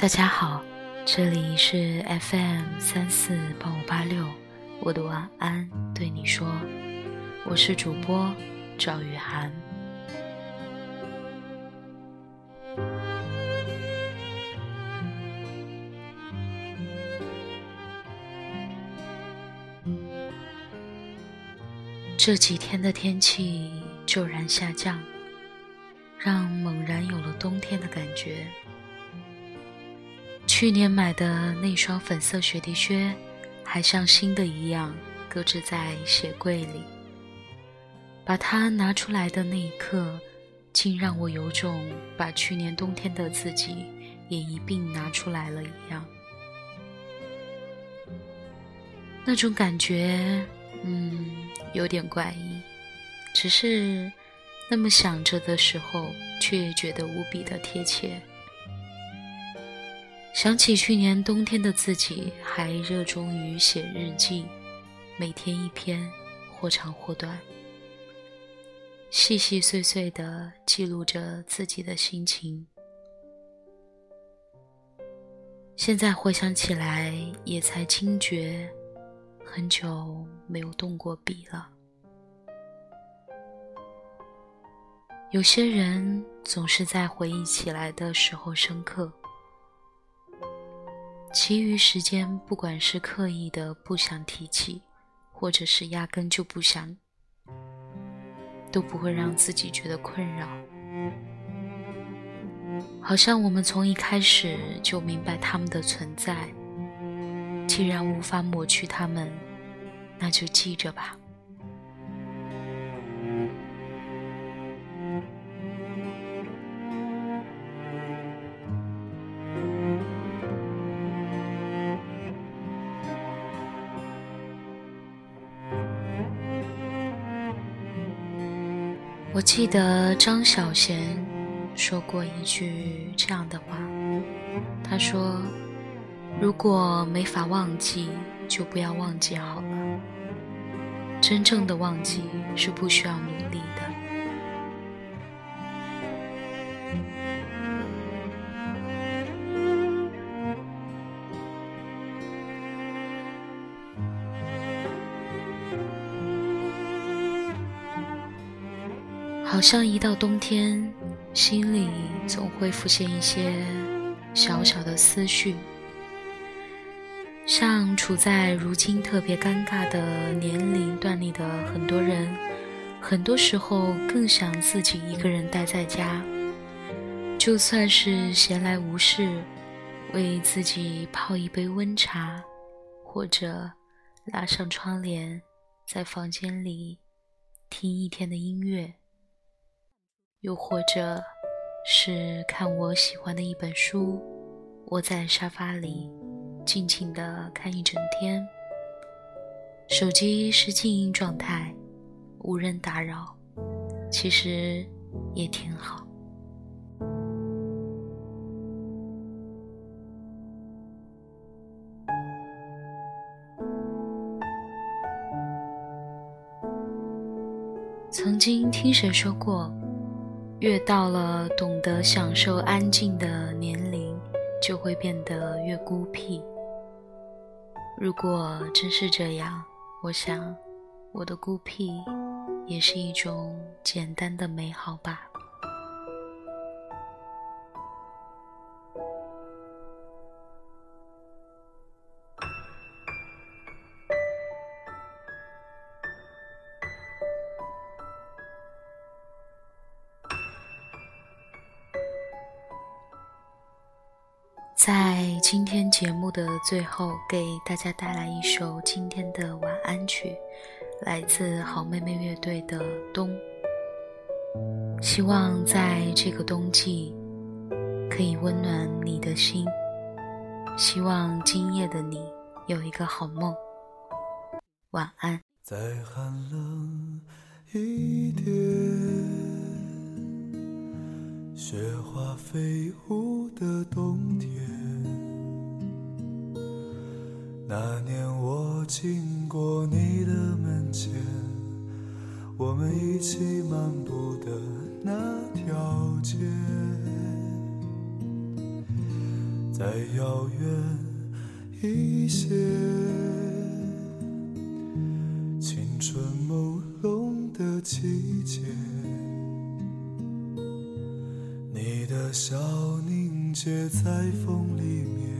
大家好，这里是 FM 三四八五八六，我的晚安对你说，我是主播赵雨涵。这几天的天气骤然下降，让猛然有了冬天的感觉。去年买的那双粉色雪地靴，还像新的一样搁置在鞋柜里。把它拿出来的那一刻，竟让我有种把去年冬天的自己也一并拿出来了一样。那种感觉，嗯，有点怪异，只是那么想着的时候，却觉得无比的贴切。想起去年冬天的自己，还热衷于写日记，每天一篇，或长或短，细细碎碎地记录着自己的心情。现在回想起来，也才惊觉，很久没有动过笔了。有些人总是在回忆起来的时候深刻。其余时间，不管是刻意的不想提起，或者是压根就不想，都不会让自己觉得困扰。好像我们从一开始就明白他们的存在，既然无法抹去他们，那就记着吧。我记得张小娴说过一句这样的话，她说：“如果没法忘记，就不要忘记好了。真正的忘记是不需要努力好像一到冬天，心里总会浮现一些小小的思绪，像处在如今特别尴尬的年龄段里的很多人，很多时候更想自己一个人待在家，就算是闲来无事，为自己泡一杯温茶，或者拉上窗帘，在房间里听一天的音乐。又或者，是看我喜欢的一本书，窝在沙发里，静静的看一整天。手机是静音状态，无人打扰，其实也挺好。曾经听谁说过？越到了懂得享受安静的年龄，就会变得越孤僻。如果真是这样，我想，我的孤僻也是一种简单的美好吧。在今天节目的最后，给大家带来一首今天的晚安曲，来自好妹妹乐队的《冬》。希望在这个冬季，可以温暖你的心。希望今夜的你有一个好梦，晚安。再寒冷一点，雪花飞舞的冬天。那年我经过你的门前，我们一起漫步的那条街。再遥远一些，青春朦胧的季节，你的笑凝结在风里面，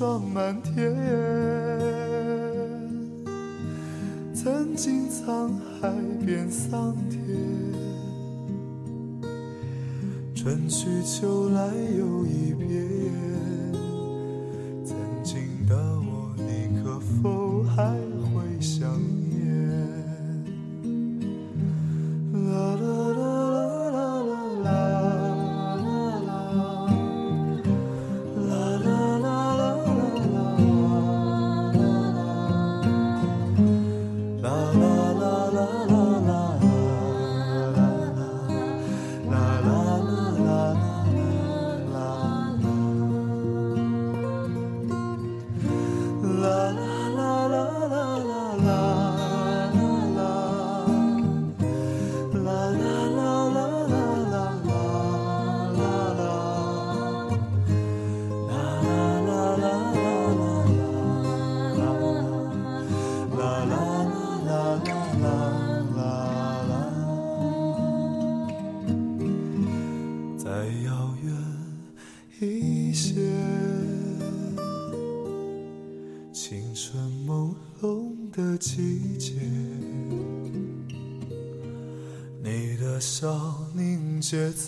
霜满天，曾经沧海变桑田。春去秋来又一遍，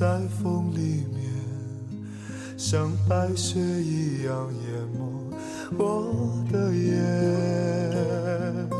在风里面，像白雪一样淹没我的眼。